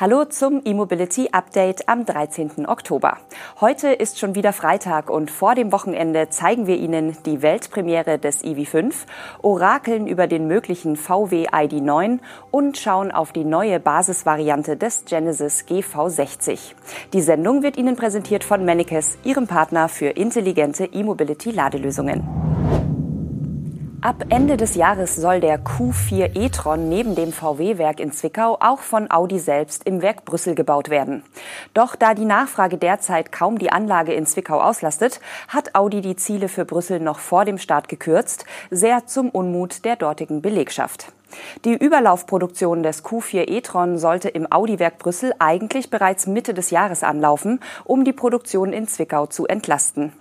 Hallo zum E-Mobility Update am 13. Oktober. Heute ist schon wieder Freitag und vor dem Wochenende zeigen wir Ihnen die Weltpremiere des EV5, orakeln über den möglichen VW ID9 und schauen auf die neue Basisvariante des Genesis GV60. Die Sendung wird Ihnen präsentiert von Mennekes, Ihrem Partner für intelligente E-Mobility Ladelösungen. Ab Ende des Jahres soll der Q4 e-tron neben dem VW-Werk in Zwickau auch von Audi selbst im Werk Brüssel gebaut werden. Doch da die Nachfrage derzeit kaum die Anlage in Zwickau auslastet, hat Audi die Ziele für Brüssel noch vor dem Start gekürzt, sehr zum Unmut der dortigen Belegschaft. Die Überlaufproduktion des Q4 e-tron sollte im Audi-Werk Brüssel eigentlich bereits Mitte des Jahres anlaufen, um die Produktion in Zwickau zu entlasten.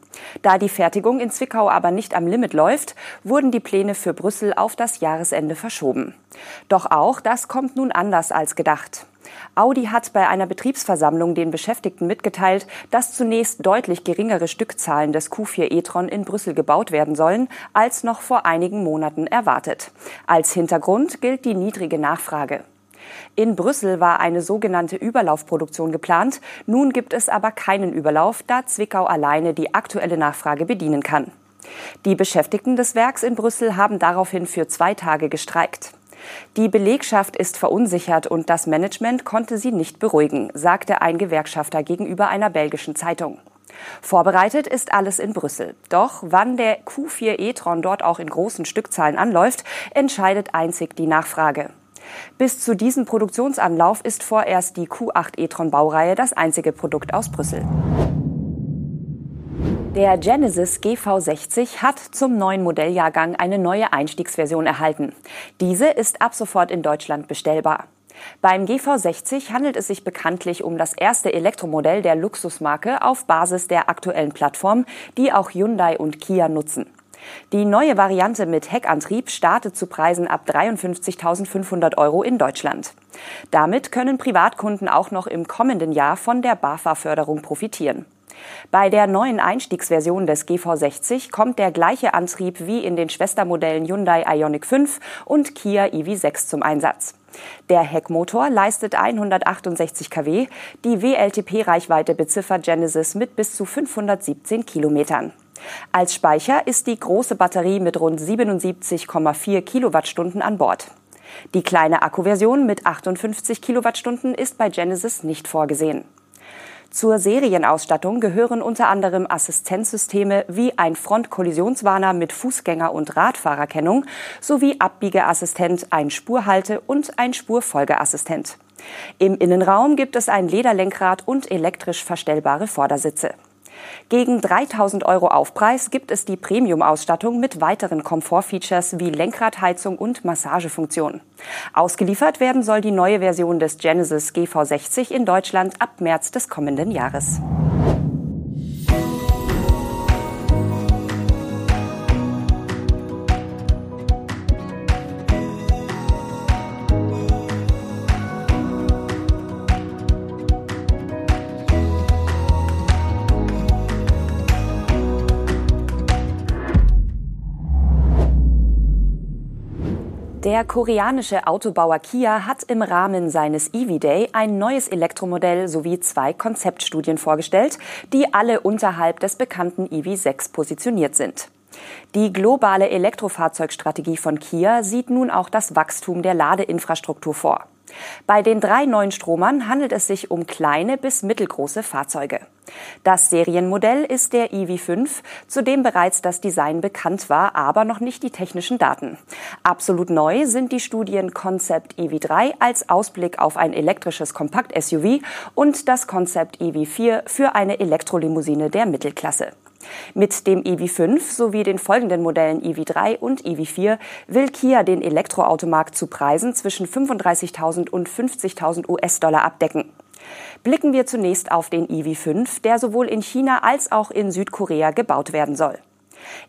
Da die Fertigung in Zwickau aber nicht am Limit läuft, wurden die Pläne für Brüssel auf das Jahresende verschoben. Doch auch das kommt nun anders als gedacht. Audi hat bei einer Betriebsversammlung den Beschäftigten mitgeteilt, dass zunächst deutlich geringere Stückzahlen des Q4 e-tron in Brüssel gebaut werden sollen, als noch vor einigen Monaten erwartet. Als Hintergrund gilt die niedrige Nachfrage. In Brüssel war eine sogenannte Überlaufproduktion geplant. Nun gibt es aber keinen Überlauf, da Zwickau alleine die aktuelle Nachfrage bedienen kann. Die Beschäftigten des Werks in Brüssel haben daraufhin für zwei Tage gestreikt. Die Belegschaft ist verunsichert und das Management konnte sie nicht beruhigen, sagte ein Gewerkschafter gegenüber einer belgischen Zeitung. Vorbereitet ist alles in Brüssel. Doch wann der Q4 e-tron dort auch in großen Stückzahlen anläuft, entscheidet einzig die Nachfrage. Bis zu diesem Produktionsanlauf ist vorerst die Q8 e-tron Baureihe das einzige Produkt aus Brüssel. Der Genesis GV60 hat zum neuen Modelljahrgang eine neue Einstiegsversion erhalten. Diese ist ab sofort in Deutschland bestellbar. Beim GV60 handelt es sich bekanntlich um das erste Elektromodell der Luxusmarke auf Basis der aktuellen Plattform, die auch Hyundai und Kia nutzen. Die neue Variante mit Heckantrieb startet zu Preisen ab 53.500 Euro in Deutschland. Damit können Privatkunden auch noch im kommenden Jahr von der BAFA-Förderung profitieren. Bei der neuen Einstiegsversion des GV60 kommt der gleiche Antrieb wie in den Schwestermodellen Hyundai Ioniq 5 und Kia EV6 zum Einsatz. Der Heckmotor leistet 168 kW, die WLTP-Reichweite beziffert Genesis mit bis zu 517 Kilometern. Als Speicher ist die große Batterie mit rund 77,4 Kilowattstunden an Bord. Die kleine Akkuversion mit 58 Kilowattstunden ist bei Genesis nicht vorgesehen. Zur Serienausstattung gehören unter anderem Assistenzsysteme wie ein Frontkollisionswarner mit Fußgänger- und Radfahrerkennung sowie Abbiegeassistent, ein Spurhalte- und ein Spurfolgeassistent. Im Innenraum gibt es ein Lederlenkrad und elektrisch verstellbare Vordersitze. Gegen 3000 Euro Aufpreis gibt es die Premium-Ausstattung mit weiteren Komfortfeatures wie Lenkradheizung und Massagefunktion. Ausgeliefert werden soll die neue Version des Genesis GV60 in Deutschland ab März des kommenden Jahres. Der koreanische Autobauer Kia hat im Rahmen seines EV Day ein neues Elektromodell sowie zwei Konzeptstudien vorgestellt, die alle unterhalb des bekannten EV6 positioniert sind. Die globale Elektrofahrzeugstrategie von Kia sieht nun auch das Wachstum der Ladeinfrastruktur vor. Bei den drei neuen Stromern handelt es sich um kleine bis mittelgroße Fahrzeuge. Das Serienmodell ist der EV5, zu dem bereits das Design bekannt war, aber noch nicht die technischen Daten. Absolut neu sind die Studien Concept EV3 als Ausblick auf ein elektrisches Kompakt-SUV und das Concept EV4 für eine Elektrolimousine der Mittelklasse. Mit dem EV5 sowie den folgenden Modellen EV3 und EV4 will Kia den Elektroautomarkt zu Preisen zwischen 35.000 und 50.000 US-Dollar abdecken. Blicken wir zunächst auf den EV5, der sowohl in China als auch in Südkorea gebaut werden soll.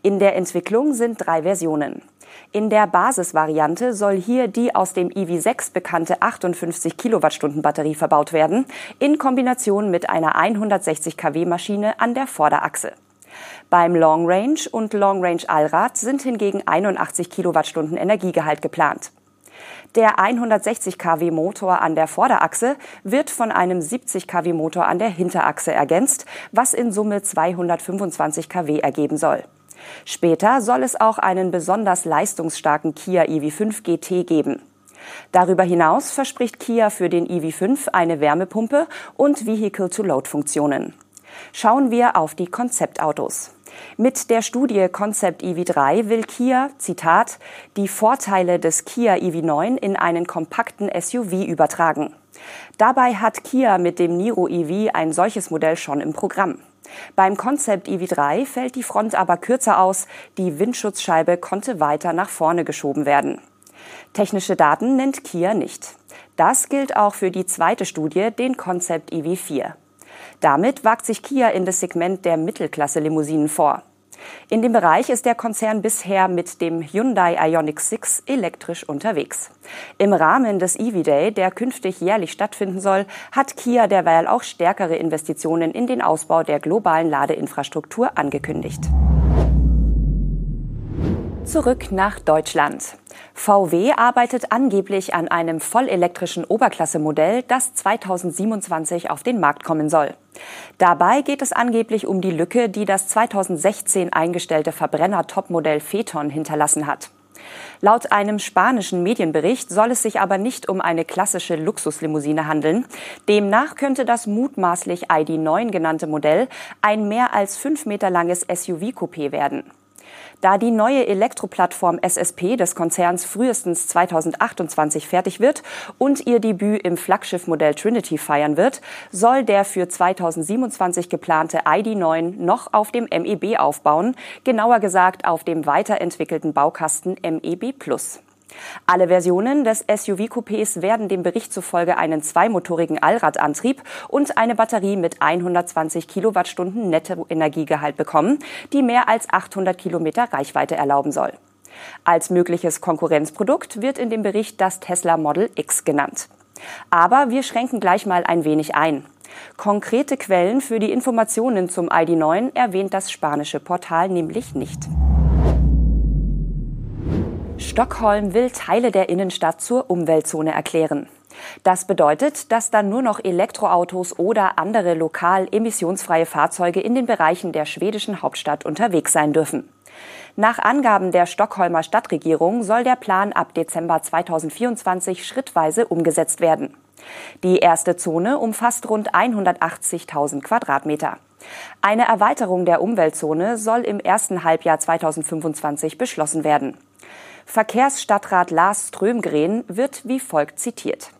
In der Entwicklung sind drei Versionen. In der Basisvariante soll hier die aus dem EV6 bekannte 58 Kilowattstunden Batterie verbaut werden, in Kombination mit einer 160 kW Maschine an der Vorderachse. Beim Long Range und Long Range Allrad sind hingegen 81 Kilowattstunden Energiegehalt geplant. Der 160 kW Motor an der Vorderachse wird von einem 70 kW Motor an der Hinterachse ergänzt, was in Summe 225 kW ergeben soll. Später soll es auch einen besonders leistungsstarken Kia EV5 GT geben. Darüber hinaus verspricht Kia für den EV5 eine Wärmepumpe und Vehicle-to-Load-Funktionen. Schauen wir auf die Konzeptautos. Mit der Studie Concept EV3 will Kia, Zitat, die Vorteile des Kia EV9 in einen kompakten SUV übertragen. Dabei hat Kia mit dem Niro EV ein solches Modell schon im Programm. Beim Concept EV3 fällt die Front aber kürzer aus, die Windschutzscheibe konnte weiter nach vorne geschoben werden. Technische Daten nennt Kia nicht. Das gilt auch für die zweite Studie, den Concept EV4. Damit wagt sich Kia in das Segment der Mittelklasse-Limousinen vor. In dem Bereich ist der Konzern bisher mit dem Hyundai Ioniq 6 elektrisch unterwegs. Im Rahmen des EV Day, der künftig jährlich stattfinden soll, hat Kia derweil auch stärkere Investitionen in den Ausbau der globalen Ladeinfrastruktur angekündigt. Zurück nach Deutschland. VW arbeitet angeblich an einem vollelektrischen Oberklassemodell, das 2027 auf den Markt kommen soll. Dabei geht es angeblich um die Lücke, die das 2016 eingestellte Verbrenner-Topmodell Phaeton hinterlassen hat. Laut einem spanischen Medienbericht soll es sich aber nicht um eine klassische Luxuslimousine handeln. Demnach könnte das mutmaßlich ID9 genannte Modell ein mehr als fünf Meter langes SUV-Coupé werden. Da die neue Elektroplattform SSP des Konzerns frühestens 2028 fertig wird und ihr Debüt im Flaggschiffmodell Trinity feiern wird, soll der für 2027 geplante ID9 noch auf dem MEB aufbauen, genauer gesagt auf dem weiterentwickelten Baukasten MEB Plus. Alle Versionen des SUV-Coupés werden dem Bericht zufolge einen zweimotorigen Allradantrieb und eine Batterie mit 120 Kilowattstunden Nettoenergiegehalt bekommen, die mehr als 800 Kilometer Reichweite erlauben soll. Als mögliches Konkurrenzprodukt wird in dem Bericht das Tesla Model X genannt. Aber wir schränken gleich mal ein wenig ein. Konkrete Quellen für die Informationen zum ID9 erwähnt das spanische Portal nämlich nicht. Stockholm will Teile der Innenstadt zur Umweltzone erklären. Das bedeutet, dass dann nur noch Elektroautos oder andere lokal emissionsfreie Fahrzeuge in den Bereichen der schwedischen Hauptstadt unterwegs sein dürfen. Nach Angaben der Stockholmer Stadtregierung soll der Plan ab Dezember 2024 schrittweise umgesetzt werden. Die erste Zone umfasst rund 180.000 Quadratmeter. Eine Erweiterung der Umweltzone soll im ersten Halbjahr 2025 beschlossen werden. Verkehrsstadtrat Lars Strömgren wird wie folgt zitiert.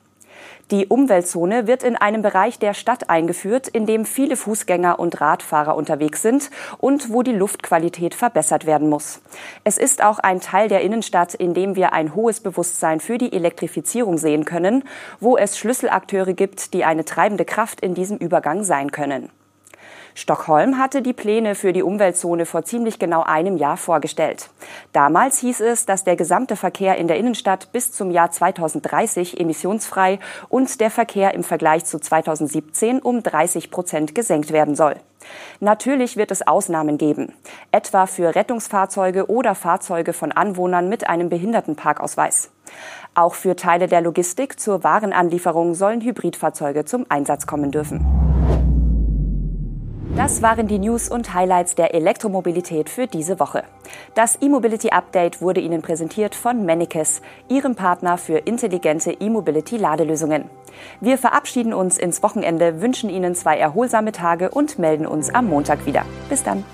Die Umweltzone wird in einem Bereich der Stadt eingeführt, in dem viele Fußgänger und Radfahrer unterwegs sind und wo die Luftqualität verbessert werden muss. Es ist auch ein Teil der Innenstadt, in dem wir ein hohes Bewusstsein für die Elektrifizierung sehen können, wo es Schlüsselakteure gibt, die eine treibende Kraft in diesem Übergang sein können. Stockholm hatte die Pläne für die Umweltzone vor ziemlich genau einem Jahr vorgestellt. Damals hieß es, dass der gesamte Verkehr in der Innenstadt bis zum Jahr 2030 emissionsfrei und der Verkehr im Vergleich zu 2017 um 30 Prozent gesenkt werden soll. Natürlich wird es Ausnahmen geben, etwa für Rettungsfahrzeuge oder Fahrzeuge von Anwohnern mit einem Behindertenparkausweis. Auch für Teile der Logistik zur Warenanlieferung sollen Hybridfahrzeuge zum Einsatz kommen dürfen. Das waren die News und Highlights der Elektromobilität für diese Woche. Das E-Mobility Update wurde Ihnen präsentiert von Mennekes, Ihrem Partner für intelligente E-Mobility-Ladelösungen. Wir verabschieden uns ins Wochenende, wünschen Ihnen zwei erholsame Tage und melden uns am Montag wieder. Bis dann.